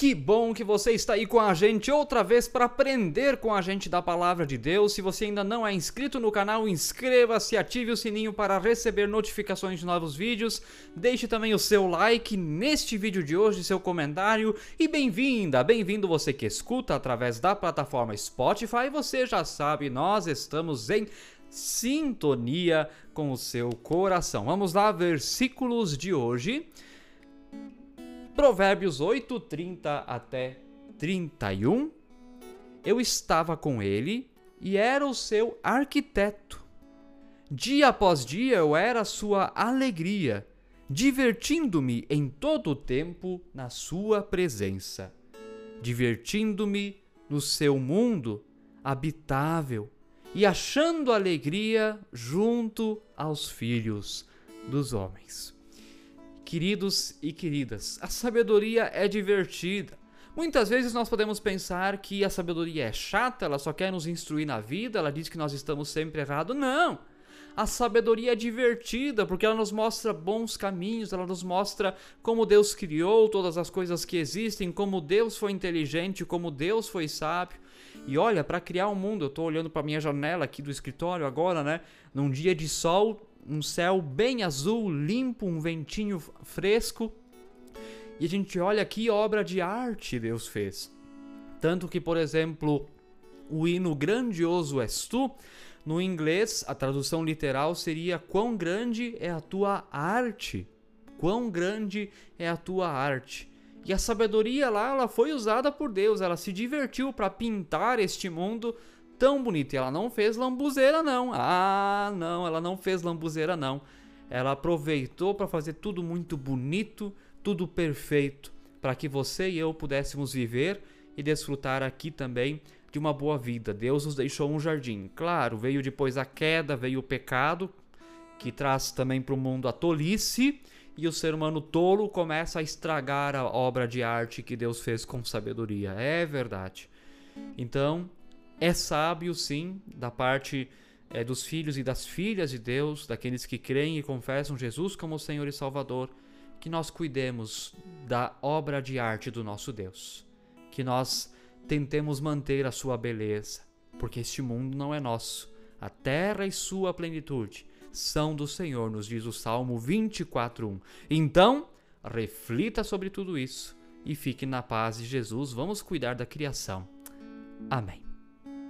Que bom que você está aí com a gente outra vez para aprender com a gente da palavra de Deus. Se você ainda não é inscrito no canal, inscreva-se, ative o sininho para receber notificações de novos vídeos. Deixe também o seu like neste vídeo de hoje, seu comentário e bem-vinda, bem-vindo você que escuta através da plataforma Spotify. Você já sabe, nós estamos em sintonia com o seu coração. Vamos lá, versículos de hoje. Provérbios 8, 30 até 31. Eu estava com ele e era o seu arquiteto. Dia após dia eu era sua alegria, divertindo-me em todo o tempo na sua presença, divertindo-me no seu mundo habitável e achando alegria junto aos filhos dos homens. Queridos e queridas, a sabedoria é divertida. Muitas vezes nós podemos pensar que a sabedoria é chata, ela só quer nos instruir na vida, ela diz que nós estamos sempre errados. Não! A sabedoria é divertida porque ela nos mostra bons caminhos, ela nos mostra como Deus criou todas as coisas que existem, como Deus foi inteligente, como Deus foi sábio. E olha, para criar um mundo, eu estou olhando para minha janela aqui do escritório agora, né? Num dia de sol, um céu bem azul, limpo, um ventinho fresco. E a gente olha que obra de arte Deus fez. Tanto que, por exemplo, o hino grandioso és tu, no inglês, a tradução literal seria quão grande é a tua arte. Quão grande é a tua arte. E a sabedoria lá, ela foi usada por Deus, ela se divertiu para pintar este mundo tão bonita. E ela não fez lambuzeira, não. Ah, não, ela não fez lambuzeira, não. Ela aproveitou para fazer tudo muito bonito, tudo perfeito, para que você e eu pudéssemos viver e desfrutar aqui também de uma boa vida. Deus nos deixou um jardim. Claro, veio depois a queda, veio o pecado, que traz também para o mundo a tolice, e o ser humano tolo começa a estragar a obra de arte que Deus fez com sabedoria. É verdade. Então, é sábio, sim, da parte é, dos filhos e das filhas de Deus, daqueles que creem e confessam Jesus como Senhor e Salvador, que nós cuidemos da obra de arte do nosso Deus, que nós tentemos manter a sua beleza, porque este mundo não é nosso, a terra e sua plenitude são do Senhor, nos diz o Salmo 24:1. Então, reflita sobre tudo isso e fique na paz de Jesus. Vamos cuidar da criação. Amém.